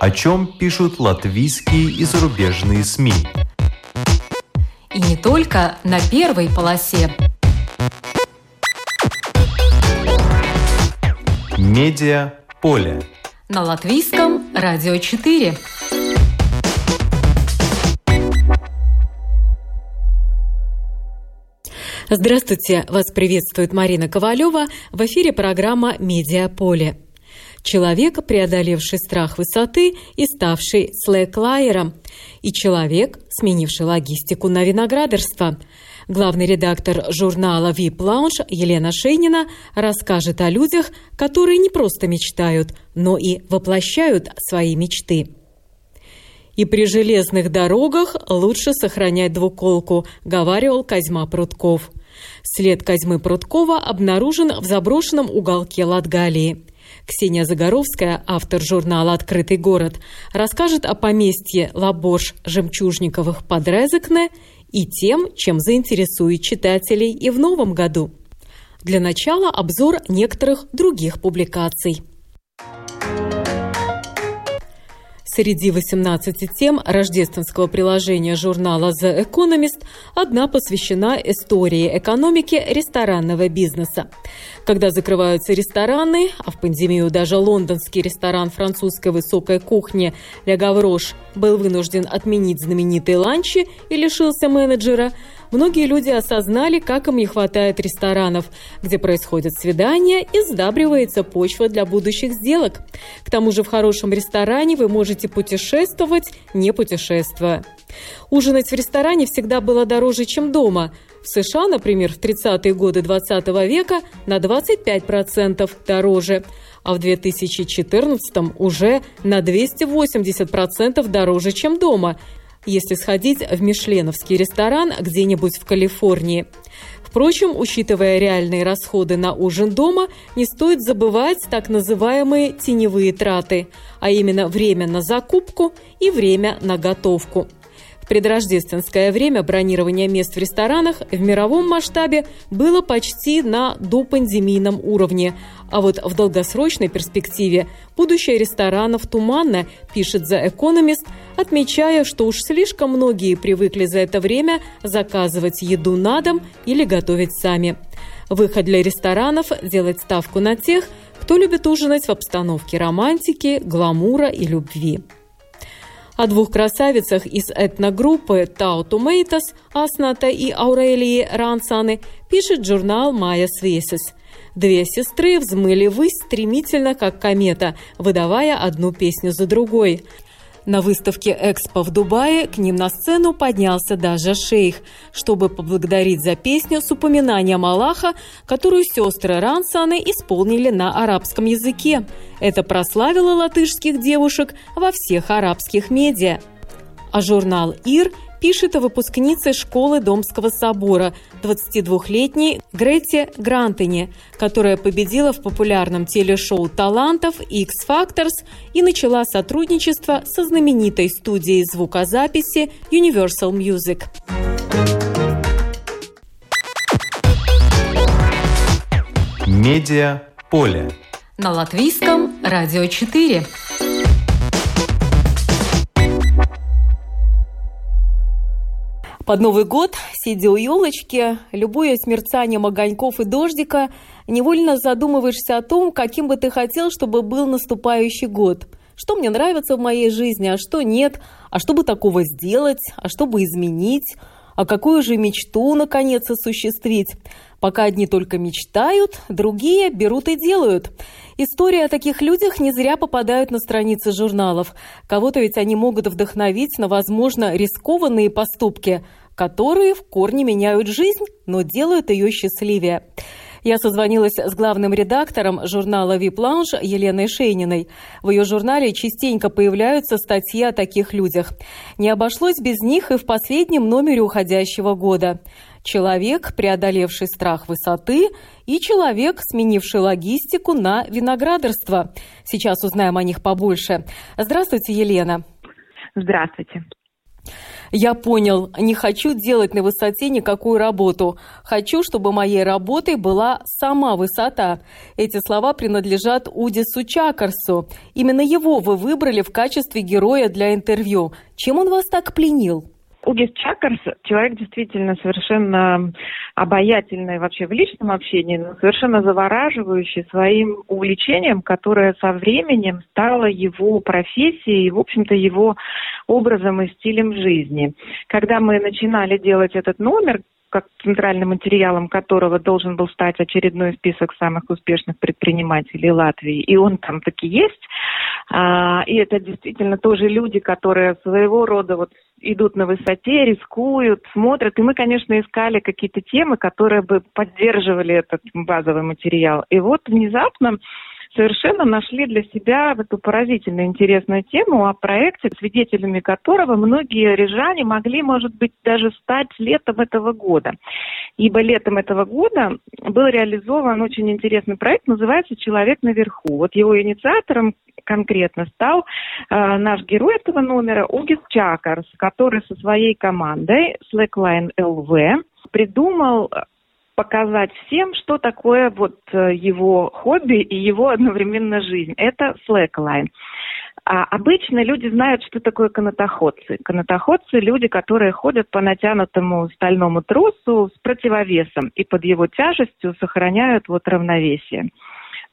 О чем пишут латвийские и зарубежные СМИ. И не только на первой полосе. Медиа поле. На латвийском радио 4. Здравствуйте! Вас приветствует Марина Ковалева. В эфире программа «Медиаполе». Человек, преодолевший страх высоты и ставший слэклайером. И человек, сменивший логистику на виноградарство. Главный редактор журнала VIP Lounge Елена Шейнина расскажет о людях, которые не просто мечтают, но и воплощают свои мечты. И при железных дорогах лучше сохранять двуколку, говаривал Козьма Прутков. След Козьмы Пруткова обнаружен в заброшенном уголке Латгалии. Ксения Загоровская, автор журнала «Открытый город», расскажет о поместье Лаборж Жемчужниковых под Резекне и тем, чем заинтересует читателей и в новом году. Для начала обзор некоторых других публикаций. Среди 18 тем рождественского приложения журнала The Economist одна посвящена истории экономики ресторанного бизнеса. Когда закрываются рестораны, а в пандемию даже лондонский ресторан французской высокой кухни «Ля Гаврош» был вынужден отменить знаменитые ланчи и лишился менеджера – многие люди осознали, как им не хватает ресторанов, где происходят свидания и сдабривается почва для будущих сделок. К тому же в хорошем ресторане вы можете путешествовать, не путешествуя. Ужинать в ресторане всегда было дороже, чем дома. В США, например, в 30-е годы 20 века на 25% дороже, а в 2014 уже на 280% дороже, чем дома если сходить в мишленовский ресторан где-нибудь в Калифорнии. Впрочем, учитывая реальные расходы на ужин дома, не стоит забывать так называемые теневые траты, а именно время на закупку и время на готовку – предрождественское время бронирование мест в ресторанах в мировом масштабе было почти на допандемийном уровне. А вот в долгосрочной перспективе будущее ресторанов туманно, пишет The Economist, отмечая, что уж слишком многие привыкли за это время заказывать еду на дом или готовить сами. Выход для ресторанов – делать ставку на тех, кто любит ужинать в обстановке романтики, гламура и любви. О двух красавицах из этногруппы Тау Тумейтас, Асната и Аурелии Рансаны пишет журнал «Майя Свесис». Две сестры взмыли ввысь стремительно, как комета, выдавая одну песню за другой – на выставке «Экспо» в Дубае к ним на сцену поднялся даже шейх, чтобы поблагодарить за песню с упоминанием Аллаха, которую сестры Рансаны исполнили на арабском языке. Это прославило латышских девушек во всех арабских медиа. А журнал «Ир» пишет о выпускнице школы Домского собора, 22-летней Грете Грантене, которая победила в популярном телешоу «Талантов» X Factors и начала сотрудничество со знаменитой студией звукозаписи Universal Music. Медиа поле. На латвийском радио 4. Под Новый год, сидя у елочки, любуясь мерцанием огоньков и дождика, невольно задумываешься о том, каким бы ты хотел, чтобы был наступающий год. Что мне нравится в моей жизни, а что нет, а что бы такого сделать, а что бы изменить, а какую же мечту, наконец, осуществить. Пока одни только мечтают, другие берут и делают. Истории о таких людях не зря попадают на страницы журналов. Кого-то ведь они могут вдохновить на, возможно, рискованные поступки – которые в корне меняют жизнь, но делают ее счастливее. Я созвонилась с главным редактором журнала Lounge Еленой Шейниной. В ее журнале частенько появляются статьи о таких людях. Не обошлось без них и в последнем номере уходящего года. Человек, преодолевший страх высоты, и человек, сменивший логистику на виноградарство. Сейчас узнаем о них побольше. Здравствуйте, Елена. Здравствуйте. Я понял, не хочу делать на высоте никакую работу. Хочу, чтобы моей работой была сама высота. Эти слова принадлежат Удису Чакарсу. Именно его вы выбрали в качестве героя для интервью. Чем он вас так пленил? Угис Чакарс человек действительно совершенно обаятельный вообще в личном общении, но совершенно завораживающий своим увлечением, которое со временем стало его профессией и, в общем-то, его образом и стилем жизни. Когда мы начинали делать этот номер, как центральным материалом которого должен был стать очередной список самых успешных предпринимателей Латвии, и он там таки есть. А, и это действительно тоже люди, которые своего рода вот идут на высоте, рискуют, смотрят. И мы, конечно, искали какие-то темы, которые бы поддерживали этот базовый материал. И вот внезапно совершенно нашли для себя эту поразительно интересную тему о проекте, свидетелями которого многие рижане могли, может быть, даже стать летом этого года. Ибо летом этого года был реализован очень интересный проект, называется «Человек наверху». Вот его инициатором конкретно стал э, наш герой этого номера Угис Чакарс, который со своей командой Slackline LV придумал показать всем, что такое вот э, его хобби и его одновременно жизнь. Это slackline. А обычно люди знают, что такое канатоходцы. Канатоходцы – люди, которые ходят по натянутому стальному тросу с противовесом и под его тяжестью сохраняют вот равновесие.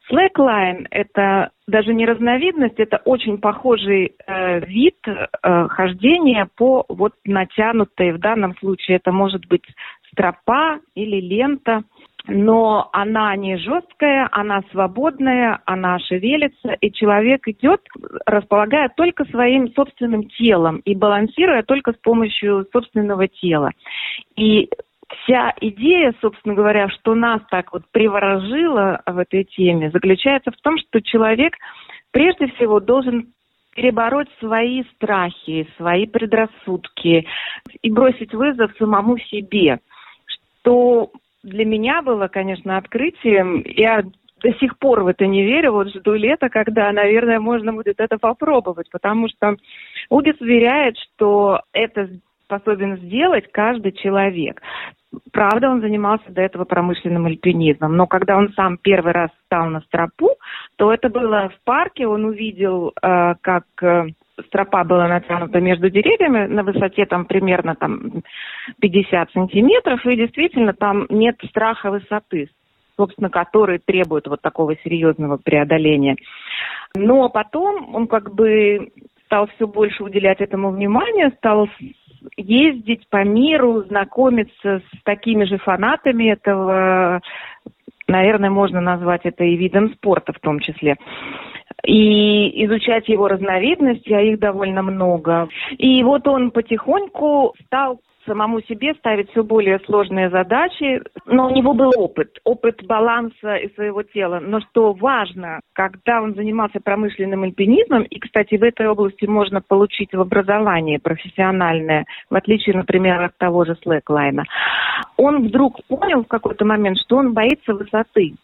Slackline – это даже не разновидность, это очень похожий э, вид э, хождения по вот натянутой, в данном случае это может быть стропа или лента, но она не жесткая, она свободная, она шевелится, и человек идет, располагая только своим собственным телом и балансируя только с помощью собственного тела. И вся идея, собственно говоря, что нас так вот приворожило в этой теме, заключается в том, что человек прежде всего должен перебороть свои страхи, свои предрассудки и бросить вызов самому себе – что для меня было, конечно, открытием. Я до сих пор в это не верю. Вот жду лета, когда, наверное, можно будет это попробовать, потому что Угис уверяет, что это способен сделать каждый человек. Правда, он занимался до этого промышленным альпинизмом, но когда он сам первый раз встал на стропу, то это было в парке, он увидел, э, как э, стропа была натянута между деревьями на высоте там примерно там 50 сантиметров, и действительно там нет страха высоты, собственно, который требует вот такого серьезного преодоления. Но потом он как бы стал все больше уделять этому внимание, стал ездить по миру, знакомиться с такими же фанатами этого, наверное, можно назвать это и видом спорта в том числе и изучать его разновидности, а их довольно много. И вот он потихоньку стал самому себе ставить все более сложные задачи, но у него был опыт, опыт баланса и своего тела. Но что важно, когда он занимался промышленным альпинизмом, и, кстати, в этой области можно получить в образовании профессиональное, в отличие, например, от того же слэклайна, он вдруг понял в какой-то момент, что он боится высоты.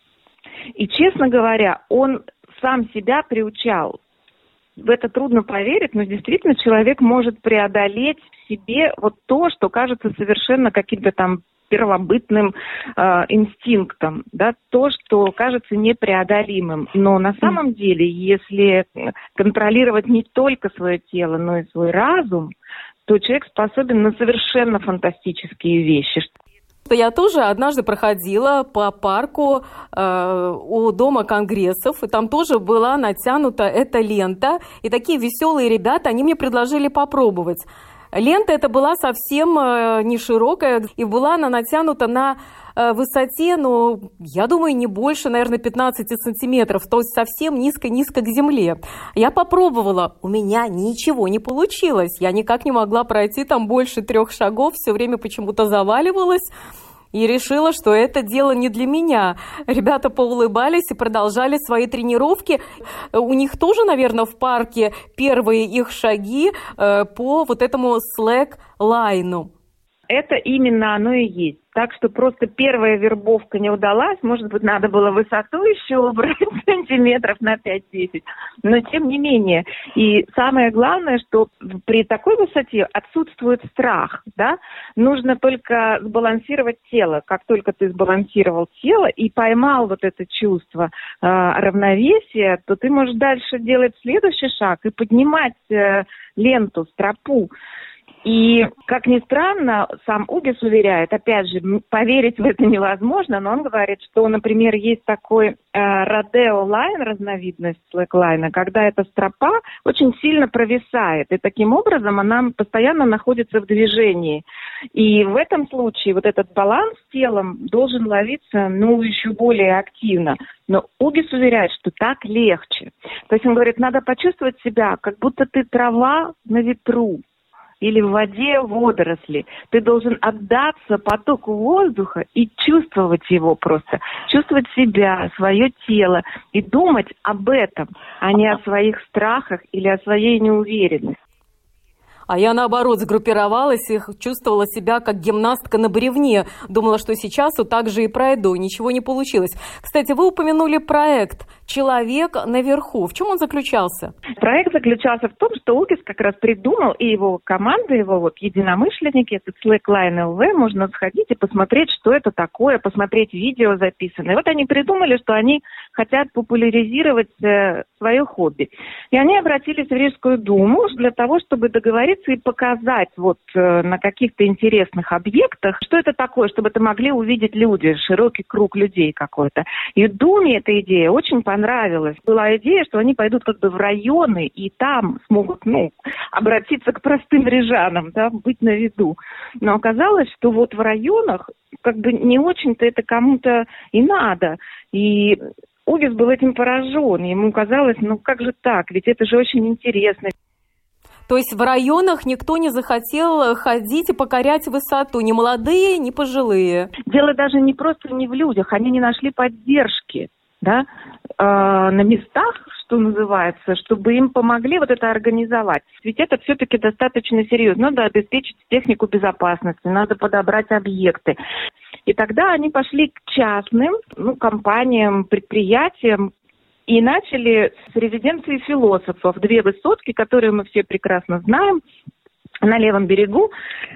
И, честно говоря, он сам себя приучал. В это трудно поверить, но действительно человек может преодолеть в себе вот то, что кажется совершенно каким-то там первобытным э, инстинктом, да, то, что кажется непреодолимым. Но на самом деле, если контролировать не только свое тело, но и свой разум, то человек способен на совершенно фантастические вещи. Я тоже однажды проходила по парку э, у Дома конгрессов, и там тоже была натянута эта лента, и такие веселые ребята, они мне предложили попробовать. Лента эта была совсем э, не широкая, и была она натянута на высоте, ну, я думаю, не больше, наверное, 15 сантиметров, то есть совсем низко-низко к земле. Я попробовала, у меня ничего не получилось, я никак не могла пройти там больше трех шагов, все время почему-то заваливалась и решила, что это дело не для меня. Ребята поулыбались и продолжали свои тренировки. У них тоже, наверное, в парке первые их шаги э, по вот этому слэк-лайну. Это именно оно и есть. Так что просто первая вербовка не удалась. Может быть, надо было высоту еще убрать метров на 5-10. Но тем не менее. И самое главное, что при такой высоте отсутствует страх. Да? Нужно только сбалансировать тело. Как только ты сбалансировал тело и поймал вот это чувство э, равновесия, то ты можешь дальше делать следующий шаг и поднимать э, ленту, стропу. И, как ни странно, сам Угис уверяет, опять же, поверить в это невозможно, но он говорит, что, например, есть такой э, Лайн, разновидность слэклайна, когда эта стропа очень сильно провисает, и таким образом она постоянно находится в движении. И в этом случае вот этот баланс телом должен ловиться, ну, еще более активно. Но Угис уверяет, что так легче. То есть он говорит, надо почувствовать себя, как будто ты трава на ветру или в воде водоросли. Ты должен отдаться потоку воздуха и чувствовать его просто. Чувствовать себя, свое тело и думать об этом, а не о своих страхах или о своей неуверенности. А я, наоборот, сгруппировалась и чувствовала себя как гимнастка на бревне. Думала, что сейчас вот так же и пройду. Ничего не получилось. Кстати, вы упомянули проект «Человек наверху». В чем он заключался? Проект заключался в том, что Укис как раз придумал, и его команда, его вот единомышленники, этот Slackline LV, можно сходить и посмотреть, что это такое, посмотреть видео записанное. Вот они придумали, что они хотят популяризировать э, свое хобби. И они обратились в Рижскую думу для того, чтобы договориться и показать вот э, на каких-то интересных объектах, что это такое, чтобы это могли увидеть люди, широкий круг людей какой-то. И Думе эта идея очень понравилась. Была идея, что они пойдут как бы в районы и там смогут, ну, обратиться к простым рижанам, да, быть на виду. Но оказалось, что вот в районах как бы не очень-то это кому-то и надо. И Угис был этим поражен. Ему казалось, ну как же так, ведь это же очень интересно. То есть в районах никто не захотел ходить и покорять высоту, ни молодые, ни пожилые. Дело даже не просто не в людях, они не нашли поддержки да, э, на местах, что называется, чтобы им помогли вот это организовать. Ведь это все-таки достаточно серьезно. Надо обеспечить технику безопасности, надо подобрать объекты. И тогда они пошли к частным ну, компаниям, предприятиям, и начали с резиденции философов. Две высотки, которые мы все прекрасно знаем, на левом берегу.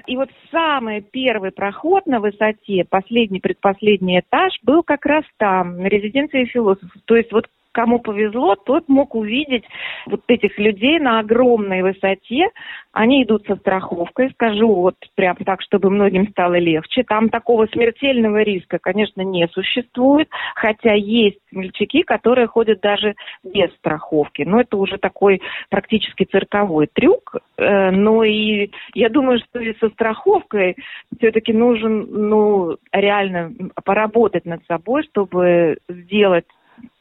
И вот самый первый проход на высоте, последний, предпоследний этаж, был как раз там, на резиденции философов. То есть вот кому повезло, тот мог увидеть вот этих людей на огромной высоте. Они идут со страховкой, скажу вот прям так, чтобы многим стало легче. Там такого смертельного риска, конечно, не существует, хотя есть мальчики, которые ходят даже без страховки. Но это уже такой практически цирковой трюк. Э, но и я думаю, что и со страховкой все-таки нужен ну, реально поработать над собой, чтобы сделать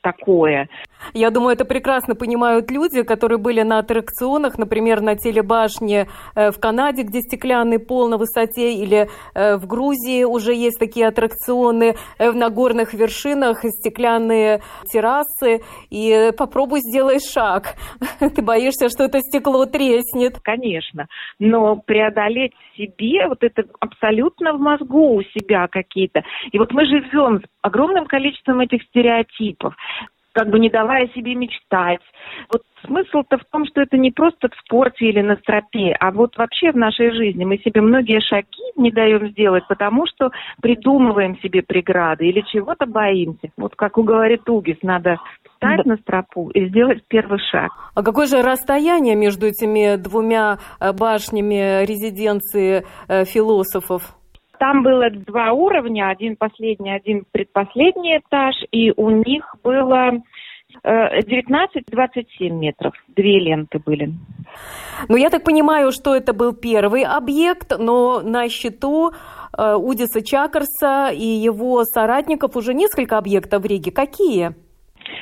такое. Я думаю, это прекрасно понимают люди, которые были на аттракционах, например, на телебашне э, в Канаде, где стеклянный пол на высоте, или э, в Грузии уже есть такие аттракционы, э, на горных вершинах стеклянные террасы, и попробуй сделай шаг. Ты боишься, что это стекло треснет. Конечно, но преодолеть себе, вот это абсолютно в мозгу у себя какие-то. И вот мы живем с огромным количеством этих стереотипов как бы не давая себе мечтать. Вот смысл-то в том, что это не просто в спорте или на стропе, а вот вообще в нашей жизни. Мы себе многие шаги не даем сделать, потому что придумываем себе преграды или чего-то боимся. Вот как говорит Угис, надо встать да. на стропу и сделать первый шаг. А какое же расстояние между этими двумя э, башнями резиденции э, философов? Там было два уровня, один последний, один предпоследний этаж, и у них было 19-27 э, метров. Две ленты были. Ну, я так понимаю, что это был первый объект, но на счету э, Удиса Чакарса и его соратников уже несколько объектов в Риге. Какие?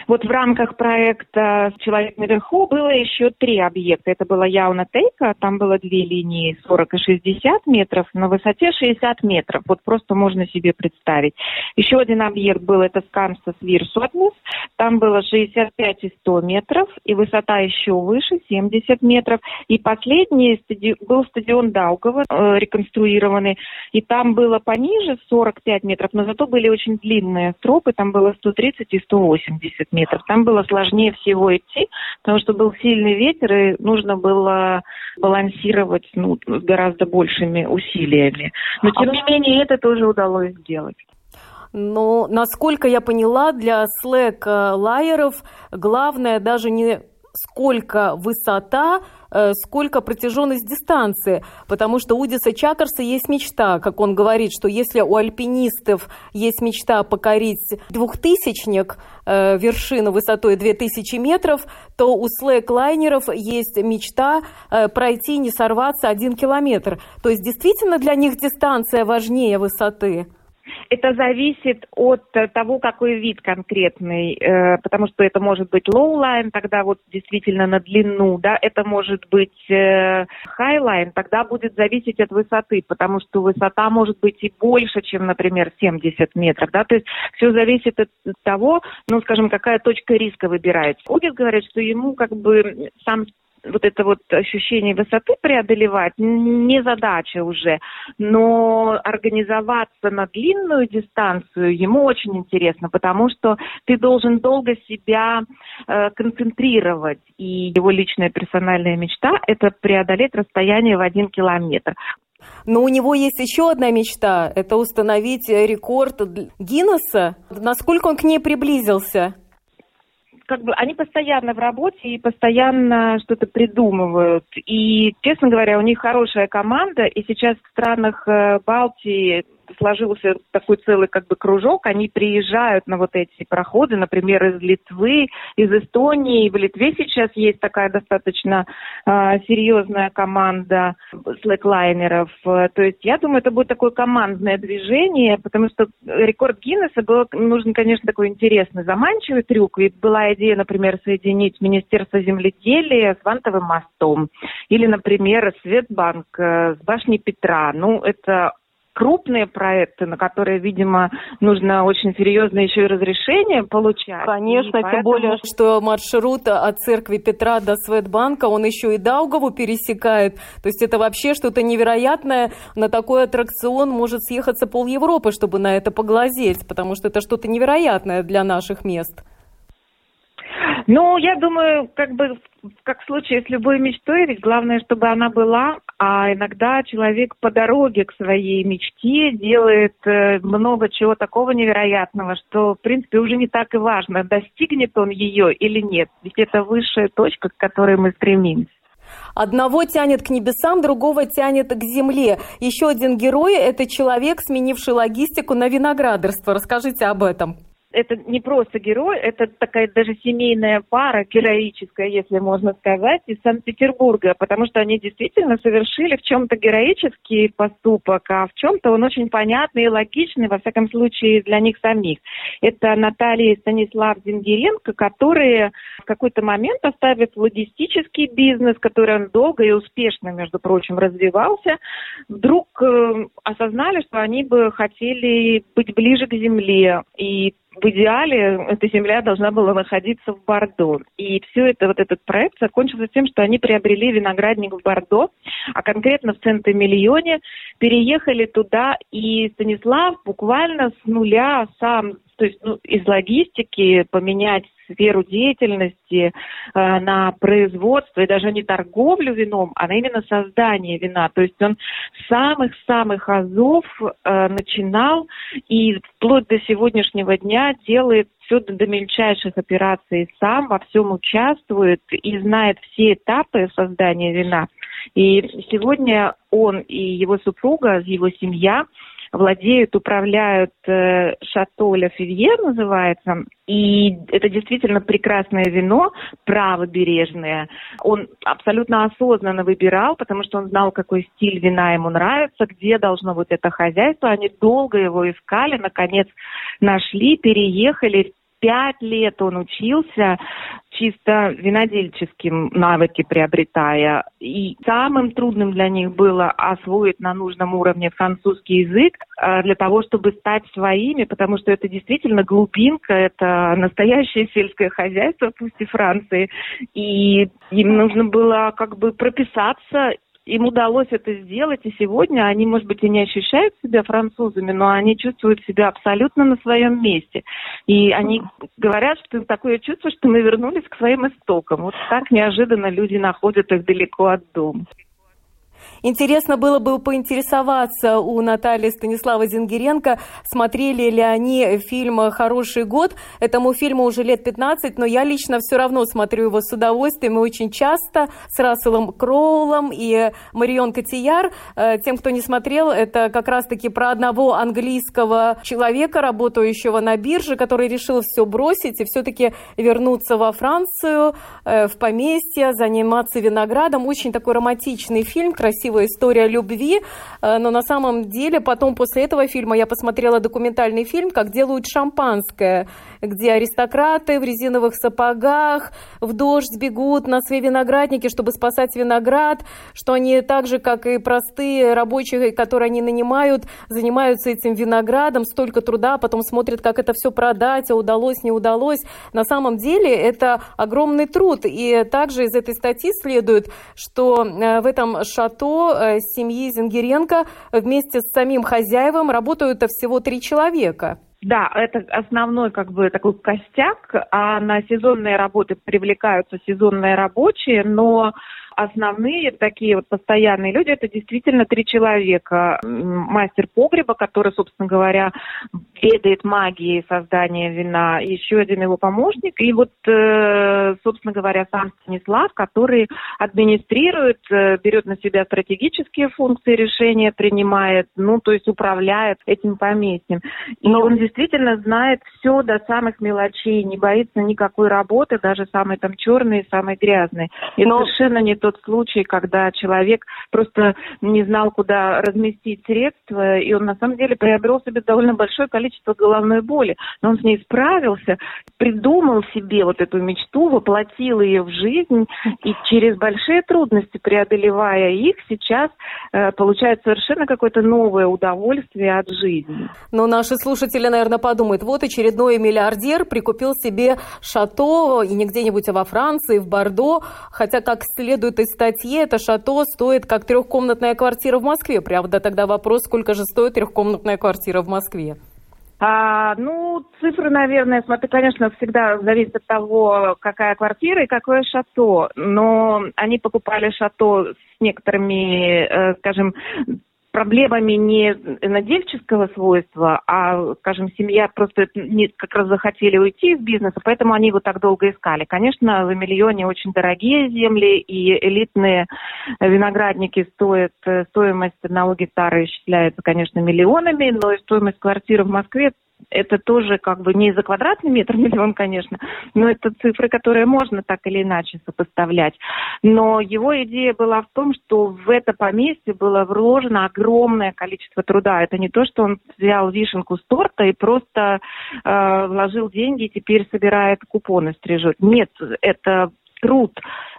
Вот в рамках проекта «Человек наверху» было еще три объекта. Это была Яуна Тейка, там было две линии 40 и 60 метров, на высоте 60 метров. Вот просто можно себе представить. Еще один объект был, это Скамстас Вирсотнес, там было 65 и 100 метров, и высота еще выше, 70 метров. И последний был стадион Даугова, э, реконструированный, и там было пониже 45 метров, но зато были очень длинные стропы, там было 130 и 180 метров метров. Там было сложнее всего идти, потому что был сильный ветер, и нужно было балансировать ну, с гораздо большими усилиями. Но, тем не менее, это тоже удалось сделать. Но, насколько я поняла, для слэк-лайеров главное даже не сколько высота, сколько протяженность дистанции, потому что у Диса Чакарса есть мечта, как он говорит, что если у альпинистов есть мечта покорить двухтысячник, э, вершину высотой 2000 метров, то у слэк-лайнеров есть мечта э, пройти, не сорваться один километр. То есть действительно для них дистанция важнее высоты? Это зависит от того, какой вид конкретный, э, потому что это может быть lowline, тогда вот действительно на длину, да, это может быть э, highline, тогда будет зависеть от высоты, потому что высота может быть и больше, чем, например, 70 метров, да, то есть все зависит от того, ну, скажем, какая точка риска выбирается. Огис говорит, что ему как бы сам вот это вот ощущение высоты преодолевать не задача уже, но организоваться на длинную дистанцию ему очень интересно, потому что ты должен долго себя э, концентрировать, и его личная персональная мечта – это преодолеть расстояние в один километр. Но у него есть еще одна мечта – это установить рекорд Гиннесса. Насколько он к ней приблизился? Как бы они постоянно в работе и постоянно что-то придумывают. И, честно говоря, у них хорошая команда, и сейчас в странах э, Балтии сложился такой целый как бы кружок, они приезжают на вот эти проходы, например, из Литвы, из Эстонии. В Литве сейчас есть такая достаточно э, серьезная команда слэклайнеров. То есть я думаю, это будет такое командное движение, потому что рекорд Гиннесса был нужен, конечно, такой интересный, заманчивый трюк. Ведь была идея, например, соединить Министерство земледелия с Вантовым мостом. Или, например, Светбанк э, с башней Петра. Ну, это крупные проекты, на которые, видимо, нужно очень серьезное еще и разрешение получать. Конечно, поэтому... тем более, что маршрут от церкви Петра до Светбанка, он еще и Даугаву пересекает. То есть это вообще что-то невероятное. На такой аттракцион может съехаться пол Европы, чтобы на это поглазеть, потому что это что-то невероятное для наших мест. Ну, я думаю, как бы как в случае с любой мечтой, ведь главное, чтобы она была, а иногда человек по дороге к своей мечте делает э, много чего такого невероятного, что, в принципе, уже не так и важно, достигнет он ее или нет. Ведь это высшая точка, к которой мы стремимся. Одного тянет к небесам, другого тянет к земле. Еще один герой – это человек, сменивший логистику на виноградарство. Расскажите об этом это не просто герой, это такая даже семейная пара, героическая, если можно сказать, из Санкт-Петербурга, потому что они действительно совершили в чем-то героический поступок, а в чем-то он очень понятный и логичный, во всяком случае, для них самих. Это Наталья и Станислав Зингеренко, которые в какой-то момент оставив логистический бизнес, который он долго и успешно, между прочим, развивался, вдруг э, осознали, что они бы хотели быть ближе к земле и в идеале эта земля должна была находиться в Бордо. И все это, вот этот проект закончился тем, что они приобрели виноградник в Бордо, а конкретно в Центр-Миллионе, переехали туда, и Станислав буквально с нуля сам то есть ну, из логистики поменять сферу деятельности э, на производство и даже не торговлю вином, а именно создание вина. То есть он с самых-самых азов э, начинал и вплоть до сегодняшнего дня делает все до, мельчайших операций сам, во всем участвует и знает все этапы создания вина. И сегодня он и его супруга, его семья – владеют, управляют э, Шато Ля Фивье называется. И это действительно прекрасное вино, правобережное. Он абсолютно осознанно выбирал, потому что он знал, какой стиль вина ему нравится, где должно быть это хозяйство. Они долго его искали, наконец нашли, переехали пять лет он учился, чисто винодельческим навыки приобретая. И самым трудным для них было освоить на нужном уровне французский язык э, для того, чтобы стать своими, потому что это действительно глубинка, это настоящее сельское хозяйство, пусть и Франции. И им нужно было как бы прописаться им удалось это сделать, и сегодня они, может быть, и не ощущают себя французами, но они чувствуют себя абсолютно на своем месте. И они говорят, что такое чувство, что мы вернулись к своим истокам. Вот так неожиданно люди находят их далеко от дома. Интересно было бы поинтересоваться у Натальи Станислава Зингеренко, смотрели ли они фильм «Хороший год». Этому фильму уже лет 15, но я лично все равно смотрю его с удовольствием и очень часто с Расселом Кроулом и Марион Котияр. Э, тем, кто не смотрел, это как раз-таки про одного английского человека, работающего на бирже, который решил все бросить и все-таки вернуться во Францию, э, в поместье, заниматься виноградом. Очень такой романтичный фильм, красивый красивая история любви, э, но на самом деле потом после этого фильма я посмотрела документальный фильм «Как делают шампанское», где аристократы в резиновых сапогах в дождь бегут на свои виноградники, чтобы спасать виноград, что они так же, как и простые рабочие, которые они нанимают, занимаются этим виноградом, столько труда, а потом смотрят, как это все продать, а удалось, не удалось. На самом деле это огромный труд. И также из этой статьи следует, что э, в этом шато Э, семьи Зингеренко вместе с самим хозяевом работают всего три человека. Да, это основной как бы такой костяк, а на сезонные работы привлекаются сезонные рабочие, но основные такие вот постоянные люди, это действительно три человека. Мастер погреба, который, собственно говоря, ведает магией создания вина, еще один его помощник, и вот, э, собственно говоря, сам Станислав, который администрирует, э, берет на себя стратегические функции решения, принимает, ну, то есть управляет этим поместьем. И он действительно знает все до самых мелочей, не боится никакой работы, даже самой там черной, самой грязной. И Но... совершенно не тот случай, когда человек просто не знал, куда разместить средства, и он на самом деле приобрел себе довольно большое количество головной боли. Но он с ней справился, придумал себе вот эту мечту, воплотил ее в жизнь, и через большие трудности, преодолевая их, сейчас э, получает совершенно какое-то новое удовольствие от жизни. Но наши слушатели, наверное, подумают, вот очередной миллиардер прикупил себе шато и не где-нибудь, а во Франции, в Бордо, хотя, как следует этой статье это шато стоит как трехкомнатная квартира в Москве. Правда, тогда вопрос, сколько же стоит трехкомнатная квартира в Москве? А, ну, цифры, наверное, смотри, конечно, всегда зависит от того, какая квартира и какое шато. Но они покупали шато с некоторыми, э, скажем, проблемами не надельческого свойства, а, скажем, семья просто не, как раз захотели уйти из бизнеса, поэтому они его так долго искали. Конечно, в Эмильоне очень дорогие земли, и элитные виноградники стоят, стоимость одного гектара исчисляется, конечно, миллионами, но и стоимость квартиры в Москве это тоже как бы не за квадратный метр миллион, конечно, но это цифры, которые можно так или иначе сопоставлять. Но его идея была в том, что в это поместье было вложено огромное количество труда. Это не то, что он взял вишенку с торта и просто э, вложил деньги и теперь собирает купоны, стрижет. Нет, это труд,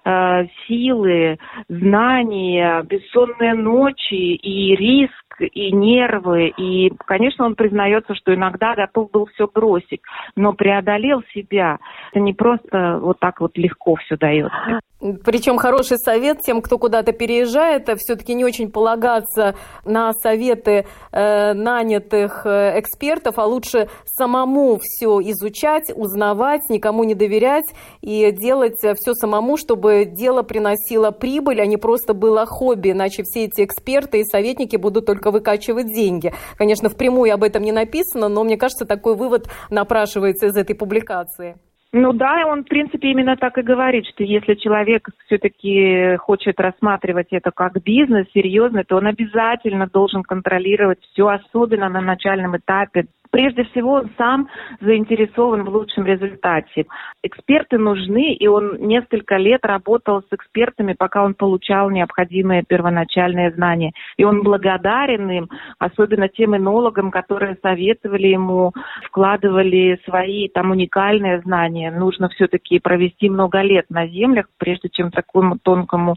э, силы, знания, бессонные ночи и риск, и нервы. И, конечно, он признается, что иногда готов был все бросить, но преодолел себя. Это не просто вот так вот легко все дается. Причем хороший совет тем, кто куда-то переезжает, все-таки не очень полагаться на советы э, нанятых э, экспертов, а лучше самому все изучать, узнавать, никому не доверять и делать все самому, чтобы дело приносило прибыль, а не просто было хобби, иначе все эти эксперты и советники будут только выкачивать деньги. Конечно, впрямую об этом не написано, но мне кажется, такой вывод напрашивается из этой публикации. Ну да, он, в принципе, именно так и говорит, что если человек все-таки хочет рассматривать это как бизнес серьезный, то он обязательно должен контролировать все, особенно на начальном этапе, Прежде всего, он сам заинтересован в лучшем результате. Эксперты нужны, и он несколько лет работал с экспертами, пока он получал необходимые первоначальные знания. И он благодарен им, особенно тем энологам, которые советовали ему, вкладывали свои там уникальные знания. Нужно все-таки провести много лет на землях, прежде чем такому тонкому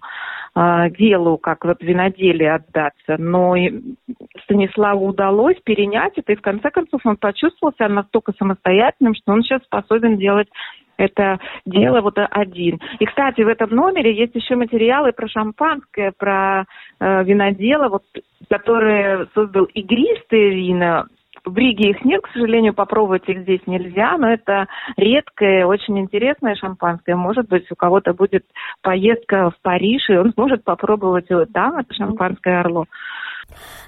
делу, как вот виноделие отдаться. Но Станиславу удалось перенять это, и в конце концов он почувствовал себя настолько самостоятельным, что он сейчас способен делать Это дело вот один. И, кстати, в этом номере есть еще материалы про шампанское, про э, винодела, вот, который создал игристые вина, в Риге их нет, к сожалению, попробовать их здесь нельзя, но это редкое, очень интересное шампанское. Может быть, у кого-то будет поездка в Париж, и он сможет попробовать вот там это шампанское орло.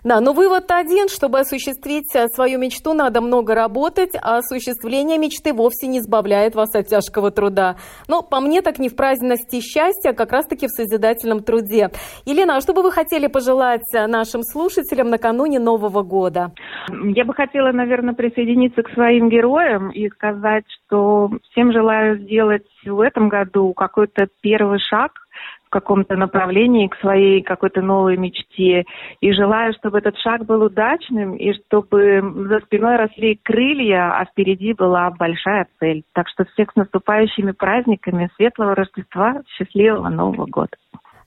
Да, но вывод один, чтобы осуществить э, свою мечту, надо много работать, а осуществление мечты вовсе не избавляет вас от тяжкого труда. Но по мне так не в праздности счастья, а как раз-таки в созидательном труде. Елена, а что бы вы хотели пожелать э, нашим слушателям накануне Нового года? Я бы хотела, наверное, присоединиться к своим героям и сказать, что всем желаю сделать в этом году какой-то первый шаг каком-то направлении, к своей какой-то новой мечте. И желаю, чтобы этот шаг был удачным, и чтобы за спиной росли крылья, а впереди была большая цель. Так что всех с наступающими праздниками, светлого Рождества, счастливого Нового года.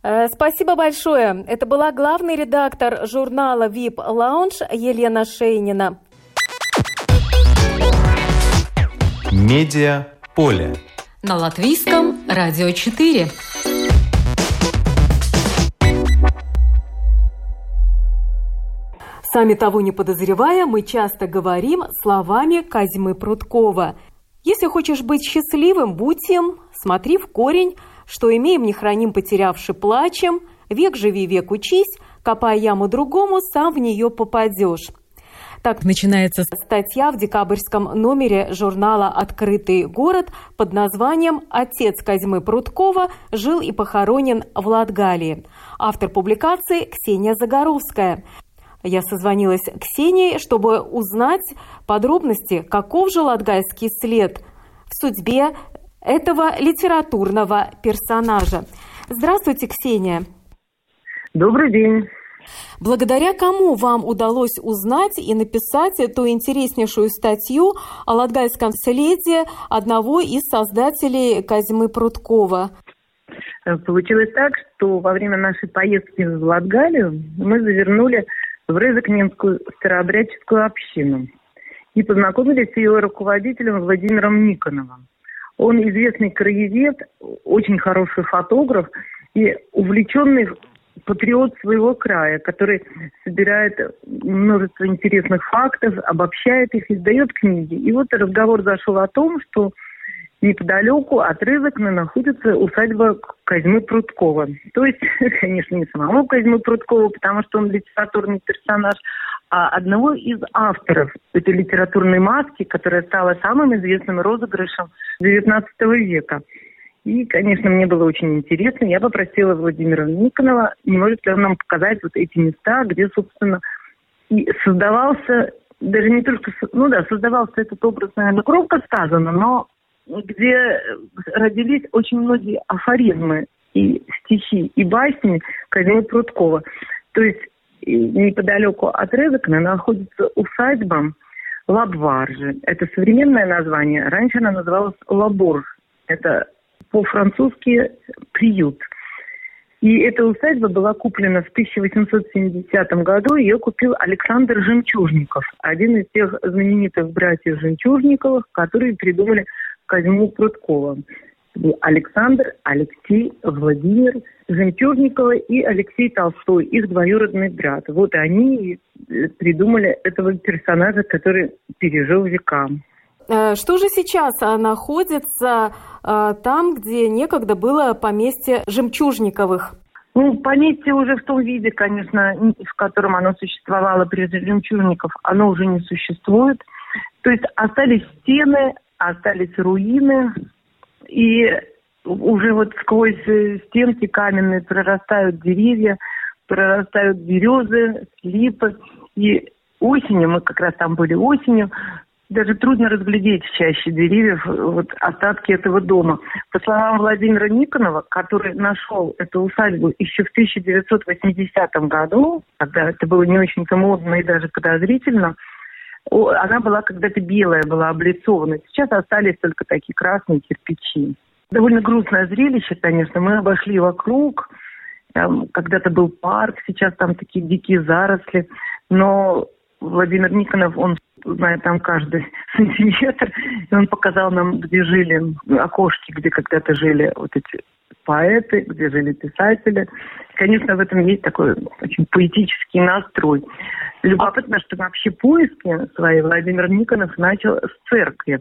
Э, спасибо большое. Это была главный редактор журнала VIP Lounge Елена Шейнина. Медиа поле. На латвийском радио 4. Сами того не подозревая, мы часто говорим словами Казьмы Прудкова. «Если хочешь быть счастливым, будь им, смотри в корень, что имеем, не храним, потерявши, плачем, век живи, век учись, копая яму другому, сам в нее попадешь». Так начинается статья в декабрьском номере журнала «Открытый город» под названием «Отец Козьмы Прудкова жил и похоронен в Латгалии». Автор публикации Ксения Загоровская. Я созвонилась Ксении, чтобы узнать подробности, каков же латгальский след в судьбе этого литературного персонажа. Здравствуйте, Ксения. Добрый день. Благодаря кому вам удалось узнать и написать эту интереснейшую статью о латгальском следе одного из создателей Казьмы Прудкова? Получилось так, что во время нашей поездки в Латгалию мы завернули в Рызыкненскую старообрядческую общину и познакомились с ее руководителем Владимиром Никоновым. Он известный краевед, очень хороший фотограф и увлеченный патриот своего края, который собирает множество интересных фактов, обобщает их, издает книги. И вот разговор зашел о том, что неподалеку от Рызыкна находится усадьба Козьмы Прудкова. То есть, конечно, не самого Козьмы Прудкова, потому что он литературный персонаж, а одного из авторов этой литературной маски, которая стала самым известным розыгрышем XIX века. И, конечно, мне было очень интересно. Я попросила Владимира Никонова, не может ли он нам показать вот эти места, где, собственно, и создавался, даже не только, ну да, создавался этот образ, наверное, громко сказано, но где родились очень многие афоризмы и стихи, и басни Казимира Прудкова. То есть неподалеку от Резакна находится усадьба Лабваржи. Это современное название. Раньше она называлась Лаборж. Это по-французски приют. И эта усадьба была куплена в 1870 году. Ее купил Александр Жемчужников, один из тех знаменитых братьев Жемчужниковых, которые придумали Козьму Прудкова. Александр, Алексей, Владимир Жемчужникова и Алексей Толстой, их двоюродный брат. Вот они э, придумали этого персонажа, который пережил века. Э, что же сейчас а, находится э, там, где некогда было поместье Жемчужниковых? Ну, поместье уже в том виде, конечно, в котором оно существовало при Жемчужников, оно уже не существует. То есть остались стены, остались руины, и уже вот сквозь э, стенки каменные прорастают деревья, прорастают березы, липы. И осенью, мы как раз там были осенью, даже трудно разглядеть чаще деревьев вот остатки этого дома. По словам Владимира Никонова, который нашел эту усадьбу еще в 1980 году, когда это было не очень-то модно и даже подозрительно, она была когда-то белая, была облицована. Сейчас остались только такие красные кирпичи. Довольно грустное зрелище, конечно. Мы обошли вокруг. Когда-то был парк, сейчас там такие дикие заросли. Но Владимир Никонов, он знает там каждый сантиметр. И он показал нам, где жили окошки, где когда-то жили вот эти поэты, где жили писатели. Конечно, в этом есть такой очень поэтический настрой. Любопытно, что вообще поиски свои Владимир Никонов начал с церкви.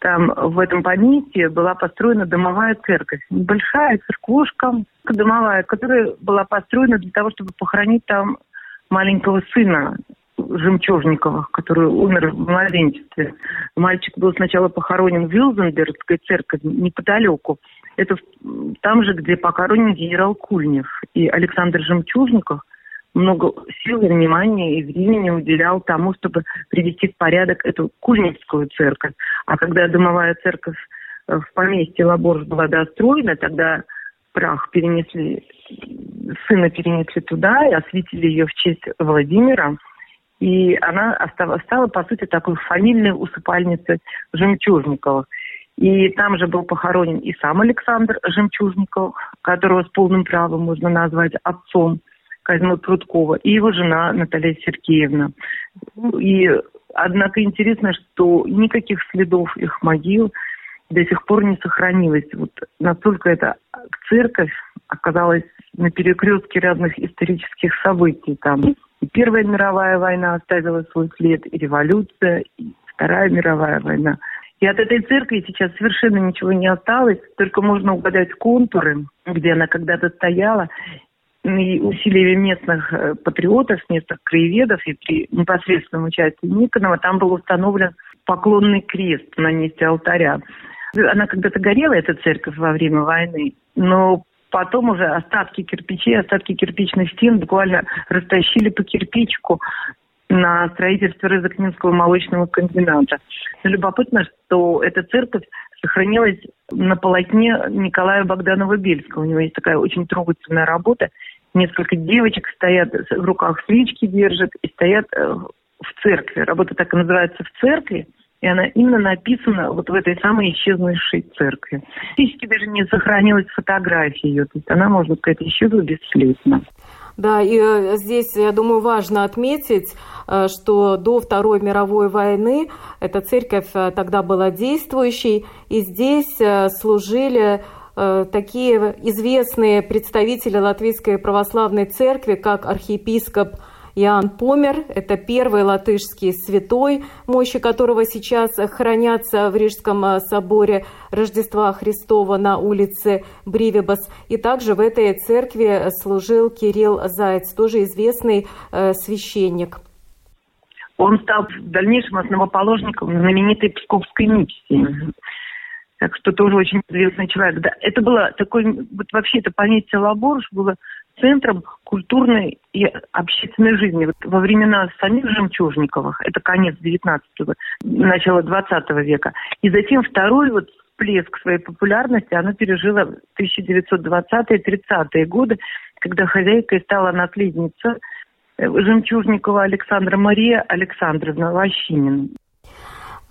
Там в этом поместье была построена домовая церковь. Небольшая церквушка домовая, которая была построена для того, чтобы похоронить там маленького сына Жемчужникова, который умер в младенчестве. Мальчик был сначала похоронен в Вилзенбергской церкви неподалеку. Это там же, где похоронен генерал Кульнев. И Александр Жемчужников много сил, и внимания и времени уделял тому, чтобы привести в порядок эту Кульневскую церковь. А когда домовая церковь э, в поместье Лаборж была достроена, тогда прах перенесли, сына перенесли туда и осветили ее в честь Владимира. И она стала, по сути, такой фамильной усыпальницей Жемчужниковых. И там же был похоронен и сам Александр Жемчужников, которого с полным правом можно назвать отцом Козьмы Прудкова, и его жена Наталья Сергеевна. И однако интересно, что никаких следов их могил до сих пор не сохранилось. Вот настолько эта церковь оказалась на перекрестке разных исторических событий. Там и Первая мировая война оставила свой след, и революция, и Вторая мировая война – и от этой церкви сейчас совершенно ничего не осталось, только можно угадать контуры, где она когда-то стояла, и усилиями местных э, патриотов, местных краеведов и при непосредственном участии Никонова там был установлен поклонный крест на месте алтаря. Она когда-то горела, эта церковь, во время войны, но потом уже остатки кирпичей, остатки кирпичных стен буквально растащили по кирпичку на строительство Рызокнинского молочного комбината. Но любопытно, что эта церковь сохранилась на полотне Николая Богданова-Бельского. У него есть такая очень трогательная работа. Несколько девочек стоят, в руках свечки держат и стоят э, в церкви. Работа так и называется «В церкви». И она именно написана вот в этой самой исчезнувшей церкви. Физически даже не сохранилась фотография ее. То есть она, можно сказать, исчезла бесследно. Да, и э, здесь, я думаю, важно отметить, э, что до Второй мировой войны эта церковь э, тогда была действующей, и здесь служили такие известные представители Латвийской православной церкви, как архиепископ Иоанн Помер – это первый латышский святой, мощи которого сейчас хранятся в Рижском э, соборе Рождества Христова на улице Бривибас. И также в этой церкви служил Кирилл Заяц, тоже известный э, священник. Он стал в дальнейшем основоположником знаменитой Псковской миссии. Так что тоже очень известный человек. Да, это было такой, вот вообще это поместье Лаборж было центром культурной и общественной жизни. Вот во времена самих Жемчужниковых, это конец 19-го, начало 20 века, и затем второй вот всплеск своей популярности она пережила в 1920-30-е годы, когда хозяйкой стала наследница э, Жемчужникова Александра Мария Александровна Лощинина.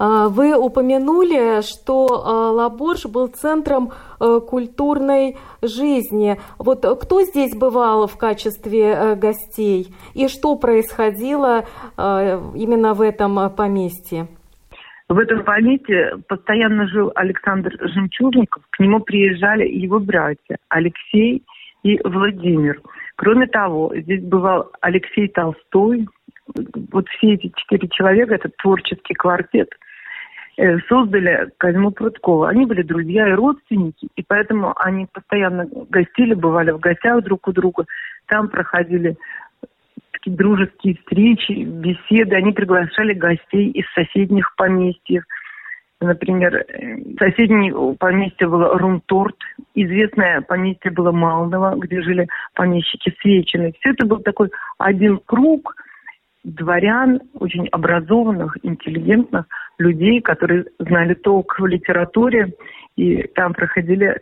А, вы упомянули, что а, Лаборж был центром э, культурной жизни. Вот кто здесь бывал в качестве э, гостей и что происходило э, именно в этом поместье? В этом поместье постоянно жил Александр Жемчужников. К нему приезжали его братья Алексей и Владимир. Кроме того, здесь бывал Алексей Толстой. Вот все эти четыре человека, это творческий квартет – создали Козьму Прудкова. Они были друзья и родственники, и поэтому они постоянно гостили, бывали в гостях друг у друга. Там проходили такие дружеские встречи, беседы. Они приглашали гостей из соседних поместьев. Например, соседнее поместье было Румторт, известное поместье было Малново, где жили помещики Свечины. Все это был такой один круг – дворян, очень образованных, интеллигентных людей, которые знали толк в литературе, и там проходили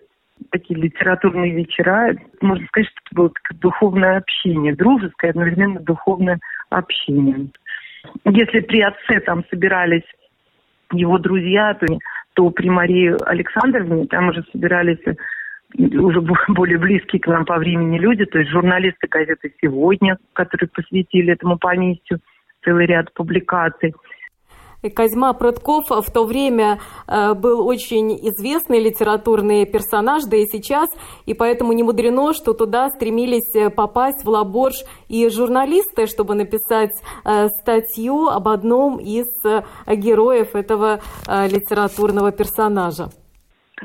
такие литературные вечера. Можно сказать, что это было духовное общение, дружеское, одновременно духовное общение. Если при отце там собирались его друзья, то, то при Марии Александровне там уже собирались уже более близкие к нам по времени люди, то есть журналисты газеты «Сегодня», которые посвятили этому поместью целый ряд публикаций. Козьма Прудков в то время э, был очень известный литературный персонаж, да и сейчас, и поэтому не мудрено, что туда стремились э, попасть в Лаборж и журналисты, чтобы написать э, статью об одном из героев этого литературного персонажа.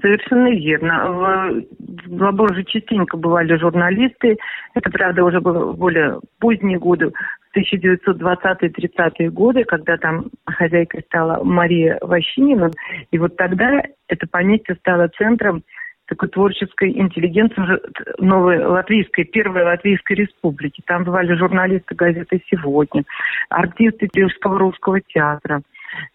Совершенно верно. В Лаборже частенько бывали журналисты. Это, правда, уже было более поздние годы. 1920-30-е годы, когда там хозяйкой стала Мария Ващинина. И вот тогда это поместье стало центром такой творческой интеллигенции новой латвийской, первой латвийской республики. Там бывали журналисты газеты «Сегодня», артисты Рижского русского театра.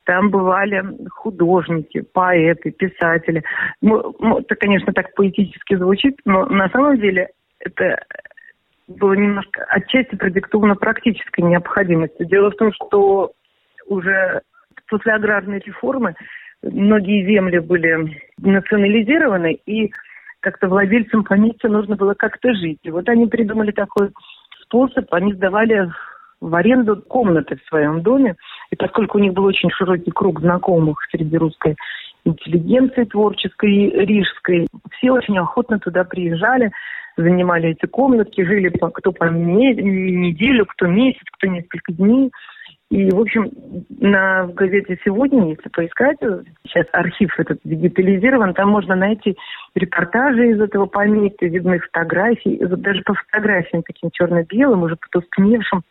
Там бывали художники, поэты, писатели. Ну, это, конечно, так поэтически звучит, но на самом деле это было немножко отчасти продиктовано практической необходимостью. Дело в том, что уже после аграрной реформы многие земли были национализированы, и как-то владельцам поместья нужно было как-то жить. И вот они придумали такой способ, они сдавали в аренду комнаты в своем доме. И поскольку у них был очень широкий круг знакомых среди русской интеллигенции творческой, рижской, все очень охотно туда приезжали занимали эти комнатки, жили кто по неделю, кто месяц, кто несколько дней. И, в общем, на газете «Сегодня», если поискать, сейчас архив этот дигитализирован, там можно найти репортажи из этого поместья, видны фотографии, даже по фотографиям таким черно-белым, уже потускневшим,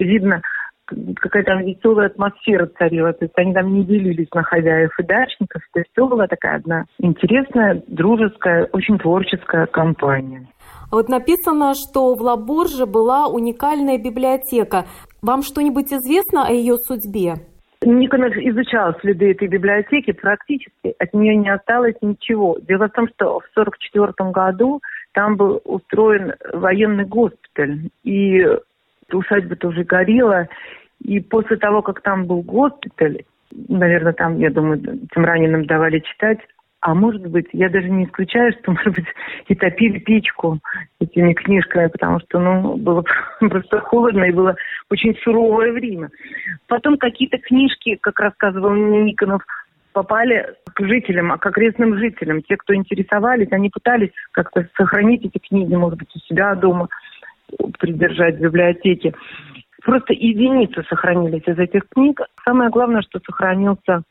видно, какая там веселая атмосфера царила. То есть они там не делились на хозяев и дачников. То есть все была такая одна интересная, дружеская, очень творческая компания. Вот написано, что в Лаборже была уникальная библиотека. Вам что-нибудь известно о ее судьбе? Никонов изучал следы этой библиотеки, практически от нее не осталось ничего. Дело в том, что в 1944 году там был устроен военный госпиталь, и усадьба тоже горела. И после того, как там был госпиталь, наверное, там, я думаю, тем раненым давали читать, а может быть, я даже не исключаю, что, может быть, и топили печку этими книжками, потому что, ну, было просто холодно и было очень суровое время. Потом какие-то книжки, как рассказывал мне Никонов, попали к жителям, к окрестным жителям. Те, кто интересовались, они пытались как-то сохранить эти книги, может быть, у себя дома, придержать в библиотеке. Просто единицы сохранились из этих книг. Самое главное, что сохранился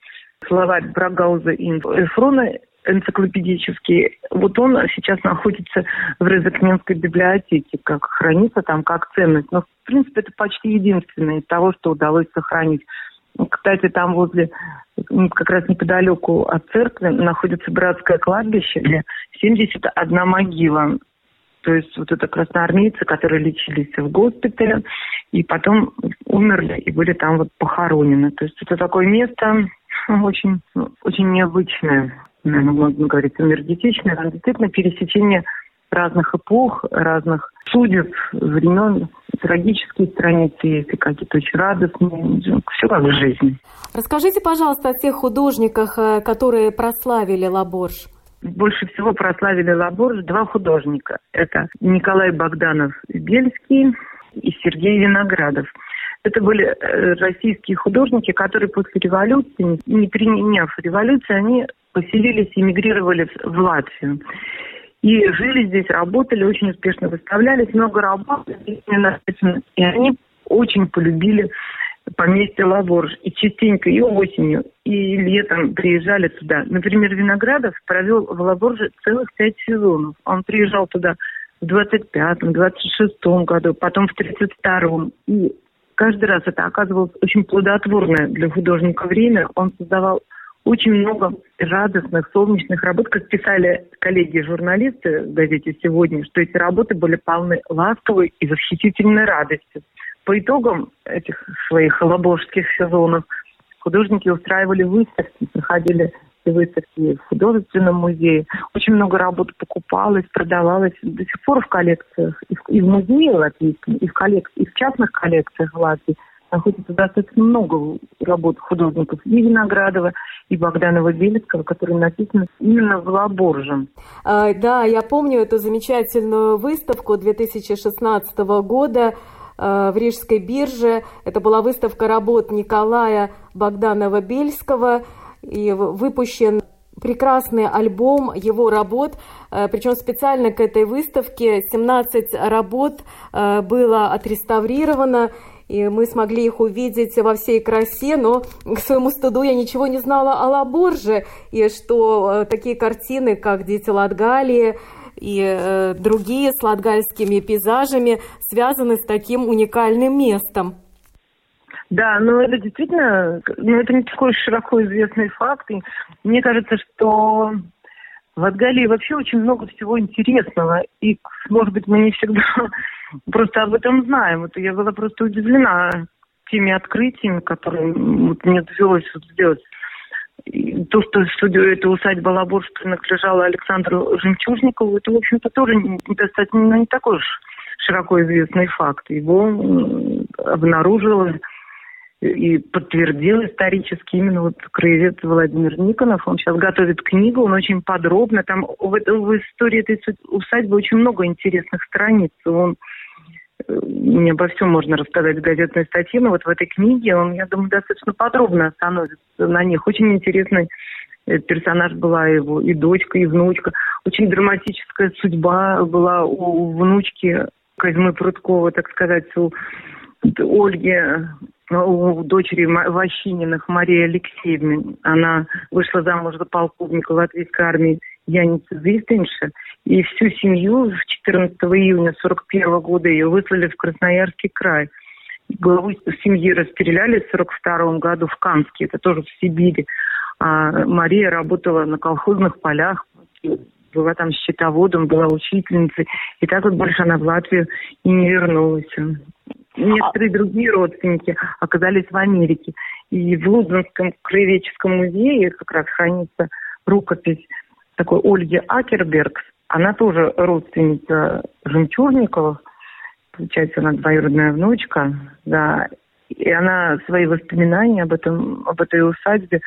словарь Брагауза и Эфрона энциклопедический. Вот он сейчас находится в Резакненской библиотеке, как хранится там, как ценность. Но, в принципе, это почти единственное из того, что удалось сохранить. Кстати, там возле, как раз неподалеку от церкви, находится братское кладбище, где 71 могила. То есть вот это красноармейцы, которые лечились в госпитале, и потом умерли и были там вот похоронены. То есть это такое место, очень, очень необычное, наверное, можно говорить, энергетичное. Там действительно пересечение разных эпох, разных судеб, времен, трагические страницы есть, и какие-то очень радостные, все как в жизни. Расскажите, пожалуйста, о тех художниках, э, которые прославили Лаборж. Больше всего прославили Лаборж два художника. Это Николай Богданов-Бельский и Сергей Виноградов – это были э, российские художники, которые после революции, не приняв революции, они поселились, эмигрировали в Латвию. И жили здесь, работали, очень успешно выставлялись, много работали. И они очень полюбили поместье Лаворж. И частенько и осенью, и летом приезжали туда. Например, Виноградов провел в Лаворже целых пять сезонов. Он приезжал туда в 25-м, 26-м году, потом в 32-м. И каждый раз это оказывалось очень плодотворное для художника время. Он создавал очень много радостных, солнечных работ, как писали коллеги-журналисты в газете «Сегодня», что эти работы были полны ласковой и восхитительной радостью. По итогам этих своих лаборских сезонов художники устраивали выставки, находили выставки в художественном музее. Очень много работ покупалось, продавалось до сих пор в коллекциях, и в, в музее латвийском, и в, коллек... и в частных коллекциях Латвии находится достаточно много работ художников и Виноградова, и Богданова Белецкого, которые написаны именно в Лаборже. А, да, я помню эту замечательную выставку 2016 года в Рижской бирже. Это была выставка работ Николая Богданова-Бельского. И выпущен прекрасный альбом его работ, причем специально к этой выставке 17 работ было отреставрировано, и мы смогли их увидеть во всей красе, но к своему стыду я ничего не знала о Лаборже, и что э, такие картины, как «Дети Латгалии», и э, другие с латгальскими пейзажами связаны с таким уникальным местом. Да, но это действительно, ну, это не такой широко известный факт. И мне кажется, что в Латгалии вообще очень много всего интересного. И, может быть, мы не всегда просто об этом знаем. Вот я была просто удивлена теми открытиями, которые вот мне довелось вот сделать. То, что, эта усадьба Лаборж принадлежала Александру Жемчужникову, это, в общем-то, тоже достаточно не такой уж широко известный факт. Его обнаружила и подтвердил исторически именно вот краевед Владимир Никонов. Он сейчас готовит книгу, он очень подробно. Там в, в истории этой усадьбы очень много интересных страниц. Он мне обо всем можно рассказать в газетной статье, но вот в этой книге он, я думаю, достаточно подробно остановится на них. Очень интересный э, персонаж была его, и дочка, и внучка. Очень драматическая судьба была у внучки Козьмы Прудкова, так сказать, у Ольги, у дочери Ващининых Марии Алексеевны. Она вышла замуж за полковника латвийской армии Яницы Зистенша, и всю семью 14 июня 41 года ее выслали в Красноярский край. Главу семьи расстреляли в 42 году в Канске, это тоже в Сибири. А Мария работала на колхозных полях, была там счетоводом, была учительницей. И так вот больше она в Латвию и не вернулась. Некоторые другие родственники оказались в Америке. И в Лудзенском краеведческом музее как раз хранится рукопись такой Ольги Акербергс. Она тоже родственница Жемчужниковых. Получается, она двоюродная внучка. Да. И она свои воспоминания об, этом, об этой усадьбе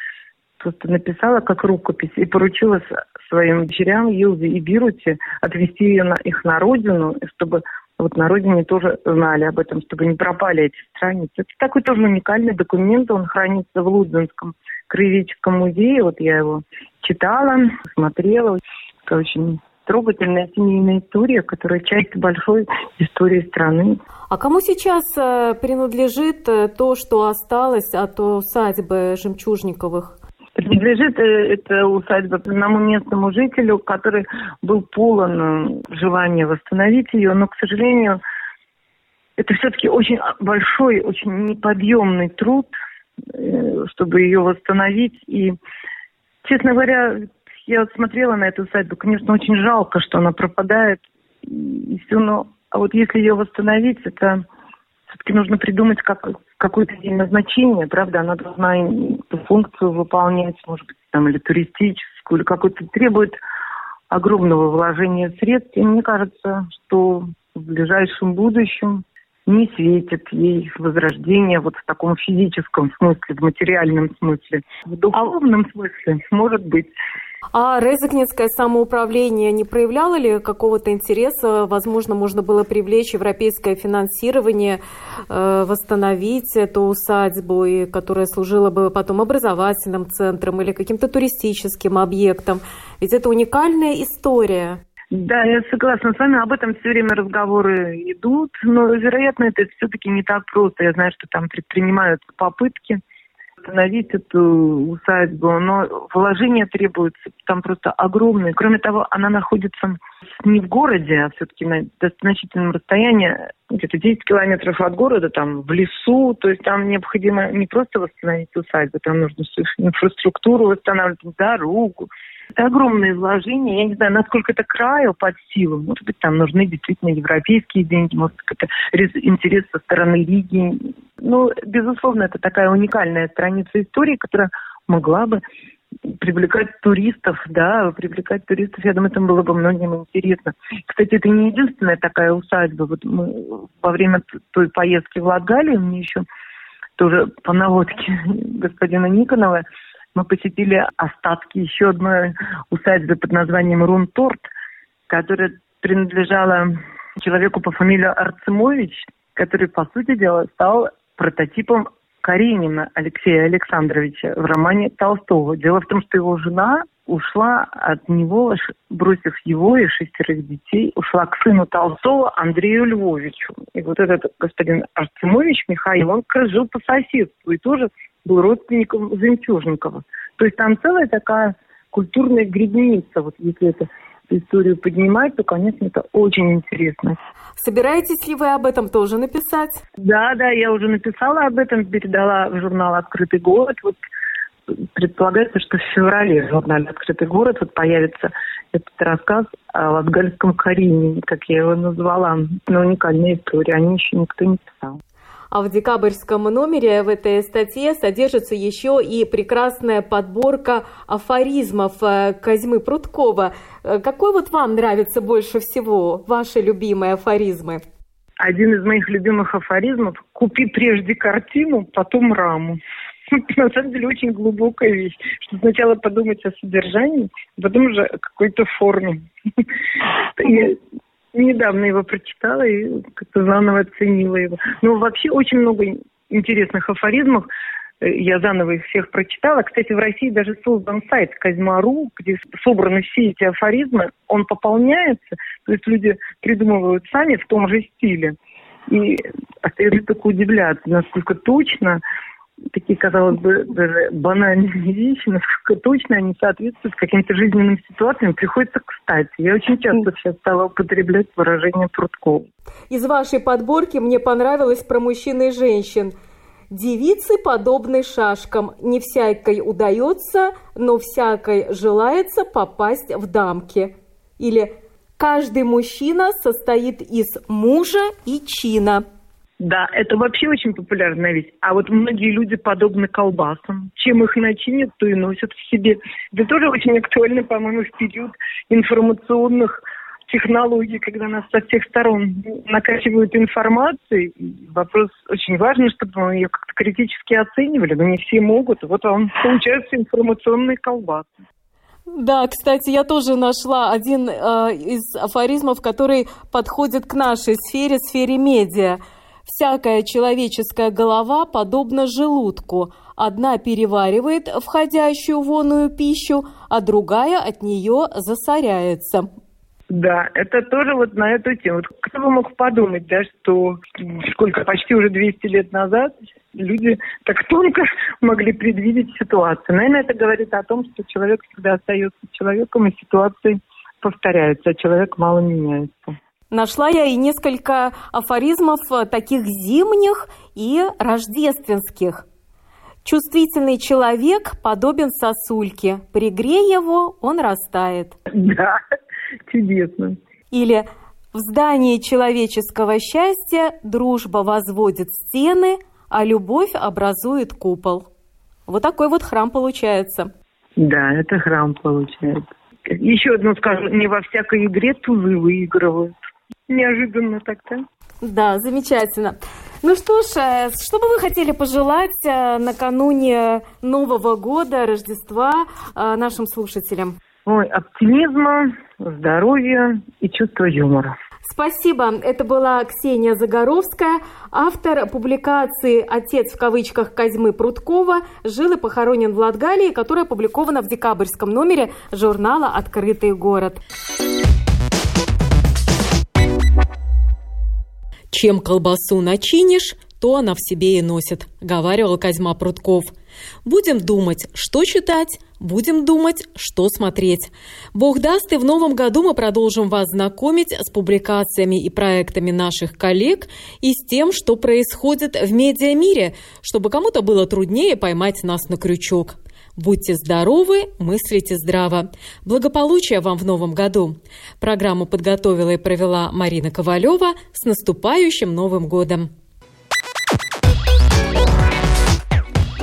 просто написала как рукопись и поручила своим дочерям Илзе и Бируте отвезти ее на, их на родину, чтобы вот на родине тоже знали об этом, чтобы не пропали эти страницы. Это такой тоже уникальный документ, он хранится в Лудзенском краеведческом музее. Вот я его читала, смотрела. Это очень трогательная семейная история, которая часть большой истории страны. А кому сейчас э, принадлежит э, то, что осталось от усадьбы Жемчужниковых? Принадлежит э, эта усадьба одному местному жителю, который был полон желания восстановить ее, но, к сожалению, это все-таки очень большой, очень неподъемный труд, чтобы ее восстановить. И, честно говоря, я вот смотрела на эту усадьбу, конечно, очень жалко, что она пропадает и все, но а вот если ее восстановить, это все-таки нужно придумать как, какое-то ей назначение, правда, она должна эту функцию выполнять, может быть, там, или туристическую, или какую-то требует огромного вложения средств. И мне кажется, что в ближайшем будущем не светит ей возрождение вот в таком физическом смысле, в материальном смысле. В духовном смысле, может быть. А Резакнинское самоуправление не проявляло ли какого-то интереса? Возможно, можно было привлечь европейское финансирование, э, восстановить эту усадьбу, и, которая служила бы потом образовательным центром или каким-то туристическим объектом. Ведь это уникальная история. Да, я согласна с вами. Об этом все время разговоры идут, но, вероятно, это все-таки не так просто. Я знаю, что там предпринимаются попытки восстановить эту усадьбу, но вложения требуются там просто огромные. Кроме того, она находится не в городе, а все-таки на значительном расстоянии, где-то 10 километров от города, там в лесу, то есть там необходимо не просто восстановить усадьбу, там нужно инфраструктуру восстанавливать, дорогу, это огромные вложения. Я не знаю, насколько это краю под силу. Может быть, там нужны действительно европейские деньги, может это интерес со стороны Лиги. Ну, безусловно, это такая уникальная страница истории, которая могла бы привлекать туристов, да, привлекать туристов, я думаю, это было бы многим интересно. Кстати, это не единственная такая усадьба. Вот мы во время той поездки в Латгалию, мне еще тоже по наводке господина Никонова, мы посетили остатки еще одной усадьбы под названием Рунторт, которая принадлежала человеку по фамилии Арцемович. который, по сути дела, стал прототипом Каренина Алексея Александровича в романе Толстого. Дело в том, что его жена ушла от него, бросив его и шестерых детей, ушла к сыну Толстого Андрею Львовичу. И вот этот господин Артемович Михаил, он как раз жил по соседству и тоже был родственником Жемчужникова. То есть там целая такая культурная грибница, вот если это историю поднимать, то, конечно, это очень интересно. Собираетесь ли вы об этом тоже написать? Да, да, я уже написала об этом, передала в журнал «Открытый город». Вот предполагается, что в феврале в журнале «Открытый город» вот появится этот рассказ о латгальском Карине, как я его назвала. Но уникальная история, о ней еще никто не писал. А в декабрьском номере в этой статье содержится еще и прекрасная подборка афоризмов э, Козьмы Прудкова. Э, какой вот вам нравится больше всего, ваши любимые афоризмы? Один из моих любимых афоризмов – купи прежде картину, потом раму. На самом деле очень глубокая вещь, что сначала подумать о содержании, потом уже о какой-то форме. недавно его прочитала и как-то заново оценила его. Ну, вообще очень много интересных афоризмов. Я заново их всех прочитала. Кстати, в России даже создан сайт Козьма.ру, где собраны все эти афоризмы. Он пополняется, то есть люди придумывают сами в том же стиле. И остается только удивляться, насколько точно такие, казалось бы, даже банальные вещи, насколько точно они соответствуют каким-то жизненным ситуациям, приходится кстати. Я очень часто сейчас стала употреблять выражение Пруткова. Из вашей подборки мне понравилось про мужчин и женщин. Девицы подобны шашкам. Не всякой удается, но всякой желается попасть в дамки. Или каждый мужчина состоит из мужа и чина. Да, это вообще очень популярная вещь. А вот многие люди подобны колбасам. Чем их начинят, то и носят в себе. Это тоже очень актуально, по-моему, в период информационных технологий, когда нас со всех сторон накачивают информацией. Вопрос очень важный, чтобы мы ее как-то критически оценивали, но не все могут. Вот вам получаются информационные колбасы. Да, кстати, я тоже нашла один э, из афоризмов, который подходит к нашей сфере, сфере медиа. Всякая человеческая голова подобна желудку. Одна переваривает входящую вонную пищу, а другая от нее засоряется. Да, это тоже вот на эту тему. Кто бы мог подумать, да, что сколько, почти уже 200 лет назад люди так тонко могли предвидеть ситуацию. Наверное, это говорит о том, что человек всегда остается человеком, и ситуации повторяются, а человек мало меняется. Нашла я и несколько афоризмов э, таких зимних и рождественских. Чувствительный человек подобен сосульке. Пригрей его, он растает. Да, чудесно. Или в здании человеческого счастья дружба возводит стены, а любовь образует купол. Вот такой вот храм получается. Да, это храм получается. Еще одно скажу, не во всякой игре тузы выигрывают. Неожиданно так-то. Да, замечательно. Ну что ж, э, что бы вы хотели пожелать э, накануне Нового года, Рождества э, нашим слушателям? Ой, оптимизма, здоровья и чувства юмора. Спасибо. Это была Ксения Загоровская, автор публикации «Отец» в кавычках Козьмы Прудкова «Жил и похоронен в Латгалии», которая опубликована в декабрьском номере журнала «Открытый город». Чем колбасу начинишь, то она в себе и носит, говаривал Козьма Прутков. Будем думать, что читать, будем думать, что смотреть. Бог даст, и в новом году мы продолжим вас знакомить с публикациями и проектами наших коллег и с тем, что происходит в медиамире, чтобы кому-то было труднее поймать нас на крючок. Будьте здоровы, мыслите здраво. Благополучия вам в новом году. Программу подготовила и провела Марина Ковалева. С наступающим Новым годом!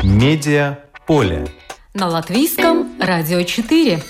Медиа поле. На латвийском радио 4.